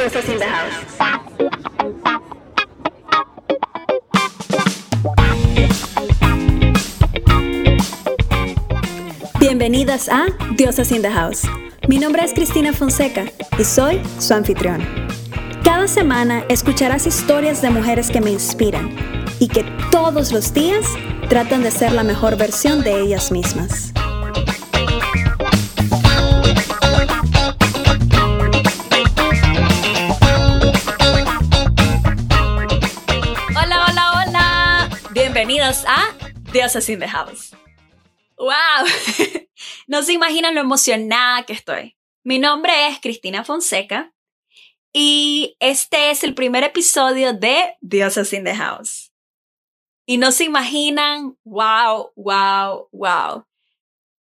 Diosas in the House. Bienvenidas a Diosas in the House. Mi nombre es Cristina Fonseca y soy su anfitrión. Cada semana escucharás historias de mujeres que me inspiran y que todos los días tratan de ser la mejor versión de ellas mismas. A Diosas in the House. ¡Wow! no se imaginan lo emocionada que estoy. Mi nombre es Cristina Fonseca y este es el primer episodio de Diosas in the House. Y no se imaginan, wow, wow, wow.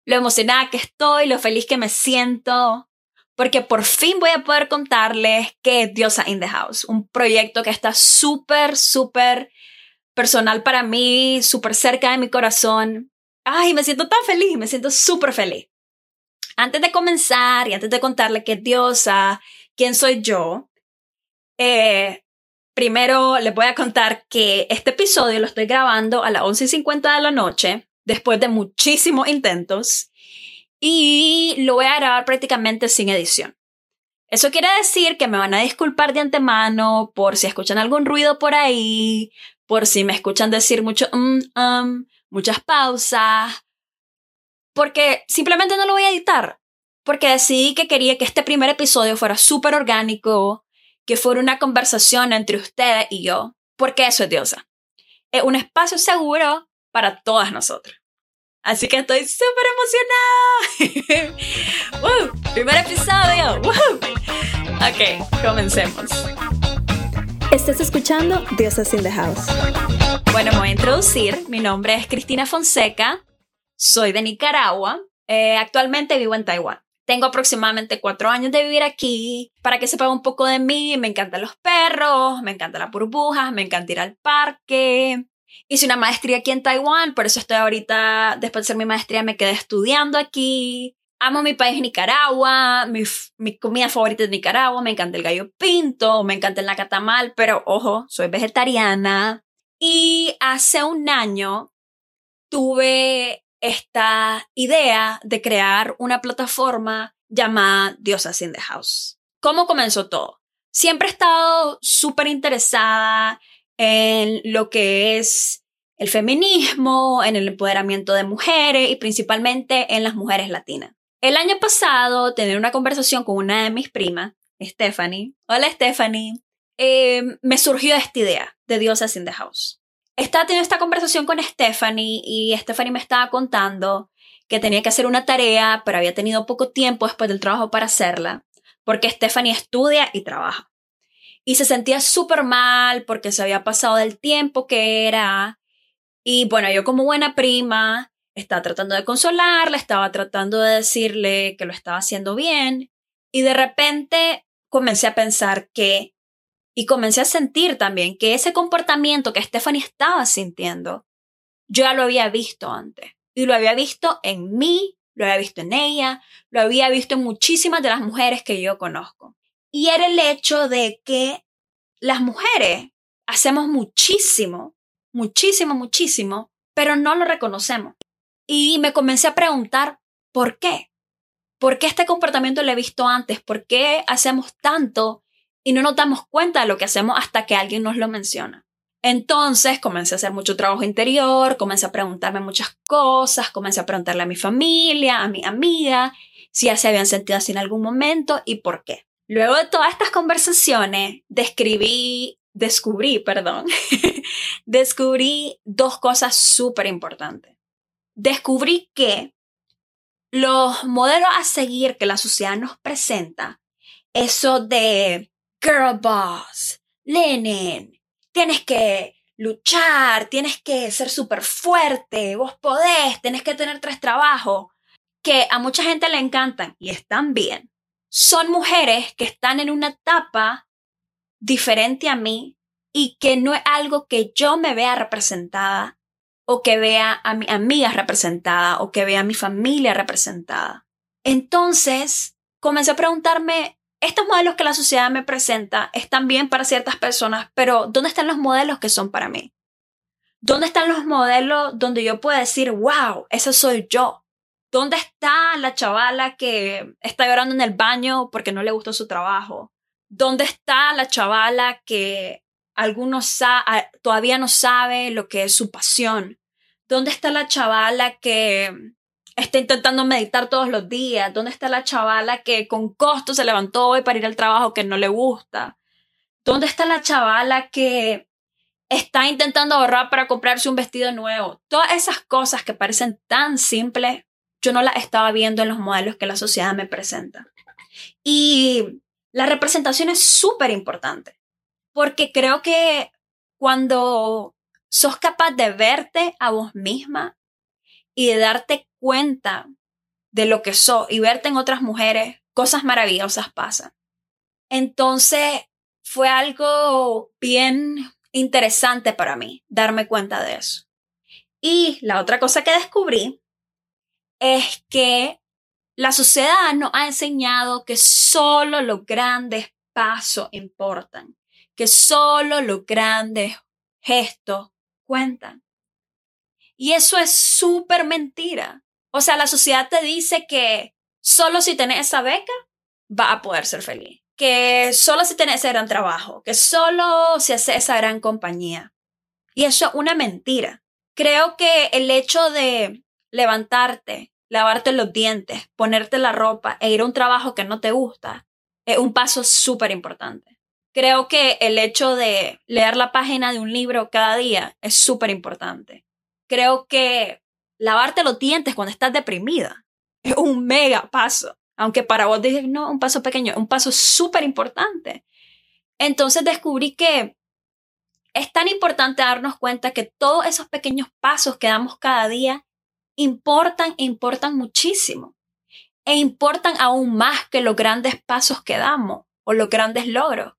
Lo emocionada que estoy, lo feliz que me siento, porque por fin voy a poder contarles qué es Diosa in the House, un proyecto que está súper, súper personal para mí, súper cerca de mi corazón. Ay, me siento tan feliz, me siento súper feliz. Antes de comenzar y antes de contarle qué es Diosa, quién soy yo, eh, primero les voy a contar que este episodio lo estoy grabando a las 11.50 de la noche, después de muchísimos intentos, y lo voy a grabar prácticamente sin edición. Eso quiere decir que me van a disculpar de antemano por si escuchan algún ruido por ahí, por si me escuchan decir mucho um, um, muchas pausas, porque simplemente no lo voy a editar, porque decidí que quería que este primer episodio fuera súper orgánico, que fuera una conversación entre ustedes y yo, porque eso es Diosa. Es un espacio seguro para todas nosotras. Así que estoy súper emocionada. ¡Woo! Primer episodio. ¡Woo! Ok, comencemos. Estás escuchando Diosas in the House. Bueno, me voy a introducir. Mi nombre es Cristina Fonseca. Soy de Nicaragua. Eh, actualmente vivo en Taiwán. Tengo aproximadamente cuatro años de vivir aquí. Para que sepan un poco de mí, me encantan los perros, me encantan las burbujas, me encanta ir al parque. Hice una maestría aquí en Taiwán, por eso estoy ahorita, después de hacer mi maestría, me quedé estudiando aquí. Amo mi país Nicaragua, mi, mi comida favorita es Nicaragua, me encanta el gallo pinto, me encanta el nacatamal, pero ojo, soy vegetariana. Y hace un año tuve esta idea de crear una plataforma llamada Diosas in the House. ¿Cómo comenzó todo? Siempre he estado súper interesada en lo que es el feminismo, en el empoderamiento de mujeres y principalmente en las mujeres latinas. El año pasado tenía una conversación con una de mis primas, Stephanie. Hola Stephanie. Eh, me surgió esta idea de Diosas in the House. Estaba teniendo esta conversación con Stephanie y Stephanie me estaba contando que tenía que hacer una tarea, pero había tenido poco tiempo después del trabajo para hacerla, porque Stephanie estudia y trabaja. Y se sentía súper mal porque se había pasado del tiempo que era. Y bueno, yo como buena prima estaba tratando de consolarla, estaba tratando de decirle que lo estaba haciendo bien. Y de repente comencé a pensar que y comencé a sentir también que ese comportamiento que Stephanie estaba sintiendo, yo ya lo había visto antes. Y lo había visto en mí, lo había visto en ella, lo había visto en muchísimas de las mujeres que yo conozco. Y era el hecho de que las mujeres hacemos muchísimo, muchísimo, muchísimo, pero no lo reconocemos. Y me comencé a preguntar, ¿por qué? ¿Por qué este comportamiento lo he visto antes? ¿Por qué hacemos tanto y no nos damos cuenta de lo que hacemos hasta que alguien nos lo menciona. Entonces comencé a hacer mucho trabajo interior, comencé a preguntarme muchas cosas, comencé a preguntarle a mi familia, a mi amiga, si ya se habían sentido así en algún momento y por qué. Luego de todas estas conversaciones, describí, descubrí, perdón, descubrí dos cosas súper importantes. Descubrí que los modelos a seguir que la sociedad nos presenta, eso de girl boss, Lenin, tienes que luchar, tienes que ser súper fuerte, vos podés, tenés que tener tres trabajos, que a mucha gente le encantan y están bien. Son mujeres que están en una etapa diferente a mí y que no es algo que yo me vea representada o que vea a mi amiga representada o que vea a mi familia representada. Entonces, comencé a preguntarme estos modelos que la sociedad me presenta están bien para ciertas personas, pero ¿dónde están los modelos que son para mí? ¿Dónde están los modelos donde yo puedo decir, wow, ese soy yo? ¿Dónde está la chavala que está llorando en el baño porque no le gustó su trabajo? ¿Dónde está la chavala que algunos todavía no sabe lo que es su pasión? ¿Dónde está la chavala que está intentando meditar todos los días? ¿Dónde está la chavala que con costo se levantó hoy para ir al trabajo que no le gusta? ¿Dónde está la chavala que está intentando ahorrar para comprarse un vestido nuevo? Todas esas cosas que parecen tan simples, yo no las estaba viendo en los modelos que la sociedad me presenta. Y la representación es súper importante, porque creo que cuando sos capaz de verte a vos misma y de darte cuenta de lo que sos y verte en otras mujeres, cosas maravillosas pasan. Entonces fue algo bien interesante para mí darme cuenta de eso. Y la otra cosa que descubrí es que la sociedad nos ha enseñado que solo los grandes pasos importan, que solo los grandes gestos cuentan. Y eso es súper mentira. O sea, la sociedad te dice que solo si tenés esa beca, va a poder ser feliz. Que solo si tenés ese gran trabajo, que solo si haces esa gran compañía. Y eso es una mentira. Creo que el hecho de levantarte, lavarte los dientes, ponerte la ropa e ir a un trabajo que no te gusta es un paso súper importante. Creo que el hecho de leer la página de un libro cada día es súper importante creo que lavarte los dientes cuando estás deprimida es un mega paso. Aunque para vos dices, no, un paso pequeño, un paso súper importante. Entonces descubrí que es tan importante darnos cuenta que todos esos pequeños pasos que damos cada día importan e importan muchísimo. E importan aún más que los grandes pasos que damos o los grandes logros.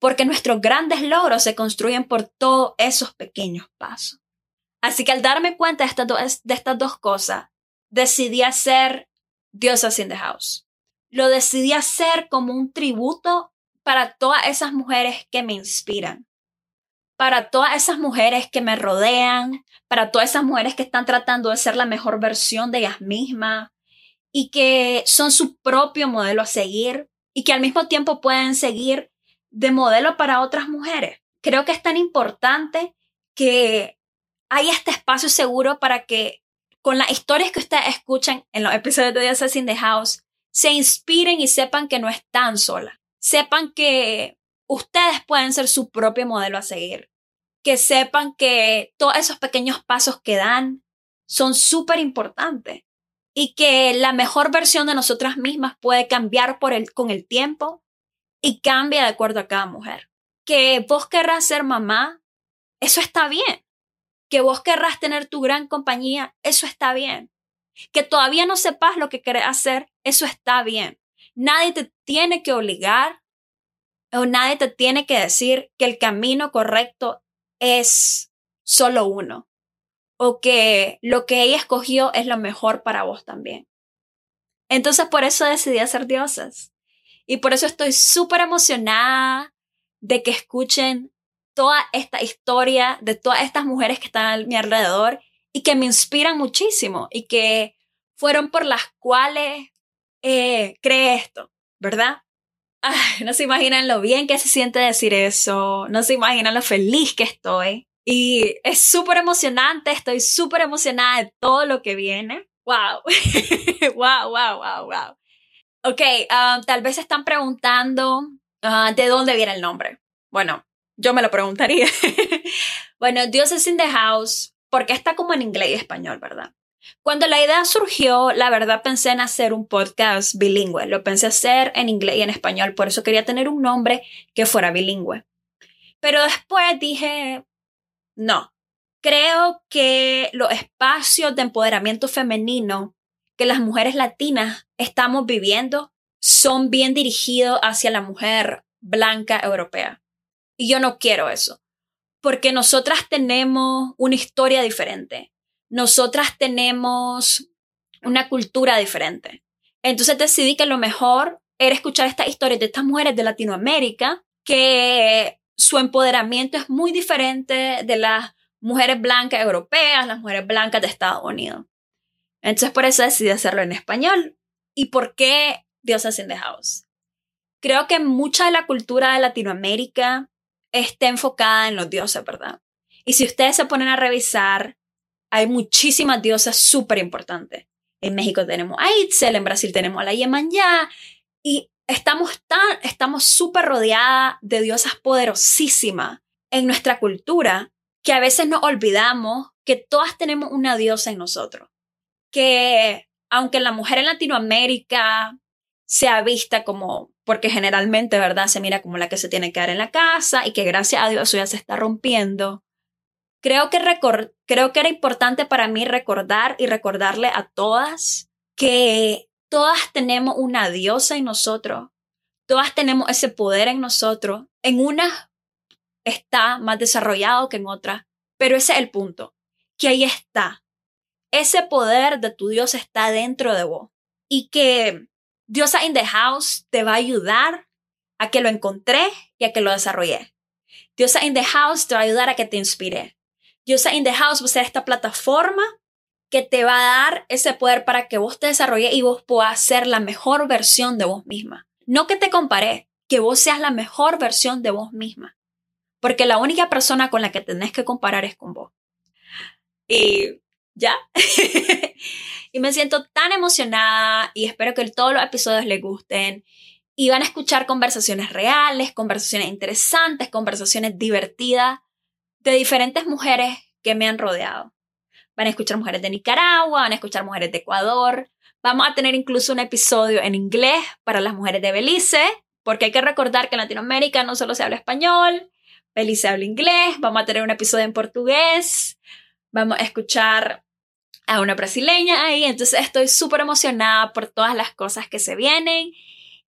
Porque nuestros grandes logros se construyen por todos esos pequeños pasos. Así que al darme cuenta de estas, dos, cosas, decidí hacer Diosas in the House. Lo decidí hacer como un tributo para todas esas mujeres que me inspiran, para todas esas mujeres que me rodean, para todas esas mujeres que están tratando de ser la mejor versión de ellas mismas y que son su propio modelo a seguir y que al mismo tiempo pueden seguir de modelo para otras mujeres. Creo que es tan importante que hay este espacio seguro para que con las historias que ustedes escuchan en los episodios de The Assassin the House, se inspiren y sepan que no están solas. Sepan que ustedes pueden ser su propio modelo a seguir. Que sepan que todos esos pequeños pasos que dan son súper importantes. Y que la mejor versión de nosotras mismas puede cambiar por el, con el tiempo y cambia de acuerdo a cada mujer. Que vos querrás ser mamá, eso está bien que vos querrás tener tu gran compañía, eso está bien. Que todavía no sepas lo que querés hacer, eso está bien. Nadie te tiene que obligar o nadie te tiene que decir que el camino correcto es solo uno o que lo que ella escogió es lo mejor para vos también. Entonces por eso decidí hacer diosas y por eso estoy súper emocionada de que escuchen toda esta historia de todas estas mujeres que están a mi alrededor y que me inspiran muchísimo y que fueron por las cuales eh, creé esto, ¿verdad? no se imaginan lo bien que se siente decir eso, no se imaginan lo feliz que estoy. Y es súper emocionante, estoy súper emocionada de todo lo que viene. ¡Wow! ¡Wow, wow, wow, wow! Ok, ah, tal vez están preguntando ah, de dónde viene el nombre. Bueno, yo me lo preguntaría. bueno, Dios es in the house, porque está como en inglés y español, ¿verdad? Cuando la idea surgió, la verdad pensé en hacer un podcast bilingüe. Lo pensé hacer en inglés y en español, por eso quería tener un nombre que fuera bilingüe. Pero después dije, no, creo que los espacios de empoderamiento femenino que las mujeres latinas estamos viviendo son bien dirigidos hacia la mujer blanca europea. Y yo no quiero eso, porque nosotras tenemos una historia diferente, nosotras tenemos una cultura diferente. Entonces decidí que lo mejor era escuchar estas historias de estas mujeres de Latinoamérica que su empoderamiento es muy diferente de las mujeres blancas europeas, las mujeres blancas de Estados Unidos. Entonces por eso decidí hacerlo en español. ¿Y por qué Diosas in the House? Creo que mucha de la cultura de Latinoamérica está enfocada en los dioses, ¿verdad? Y si ustedes se ponen a revisar, hay muchísimas diosas súper importantes. En México tenemos a Itzel, en Brasil tenemos a la Yemanjá, y estamos tan, estamos súper rodeadas de diosas poderosísimas en nuestra cultura que a veces nos olvidamos que todas tenemos una diosa en nosotros. Que aunque la mujer en Latinoamérica sea vista como, porque generalmente, ¿verdad? Se mira como la que se tiene que quedar en la casa y que gracias a Dios ya se está rompiendo. Creo que, creo que era importante para mí recordar y recordarle a todas que todas tenemos una diosa en nosotros, todas tenemos ese poder en nosotros. En unas está más desarrollado que en otras, pero ese es el punto, que ahí está. Ese poder de tu Dios está dentro de vos y que Diosa in the House te va a ayudar a que lo encontré y a que lo desarrollé. Diosa in the House te va a ayudar a que te inspire. Diosa in the House va a ser esta plataforma que te va a dar ese poder para que vos te desarrolles y vos puedas ser la mejor versión de vos misma. No que te compare, que vos seas la mejor versión de vos misma. Porque la única persona con la que tenés que comparar es con vos. Y ya. y me siento tan emocionada y espero que todos los episodios les gusten. Y van a escuchar conversaciones reales, conversaciones interesantes, conversaciones divertidas de diferentes mujeres que me han rodeado. Van a escuchar mujeres de Nicaragua, van a escuchar mujeres de Ecuador. Vamos a tener incluso un episodio en inglés para las mujeres de Belice, porque hay que recordar que en Latinoamérica no solo se habla español, Belice habla inglés, vamos a tener un episodio en portugués, vamos a escuchar a una brasileña ahí, entonces estoy súper emocionada por todas las cosas que se vienen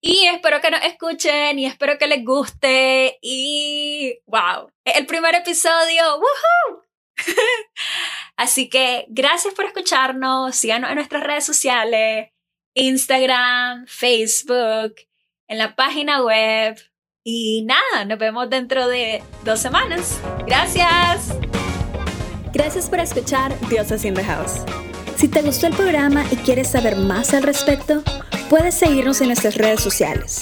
y espero que nos escuchen y espero que les guste y wow, el primer episodio, ¡woohoo! Así que gracias por escucharnos. Síganos en nuestras redes sociales, Instagram, Facebook, en la página web. Y nada, nos vemos dentro de dos semanas. Gracias. Gracias por escuchar Diosas in the House. Si te gustó el programa y quieres saber más al respecto, puedes seguirnos en nuestras redes sociales.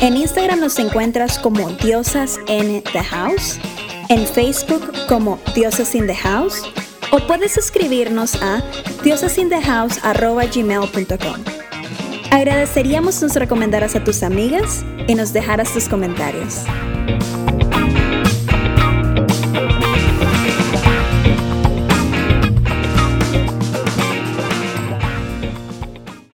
En Instagram nos encuentras como Diosas in the House en Facebook como Diosas in the House o puedes escribirnos a diosasinthehouse.gmail.com. Agradeceríamos nos recomendaras a tus amigas y nos dejaras tus comentarios.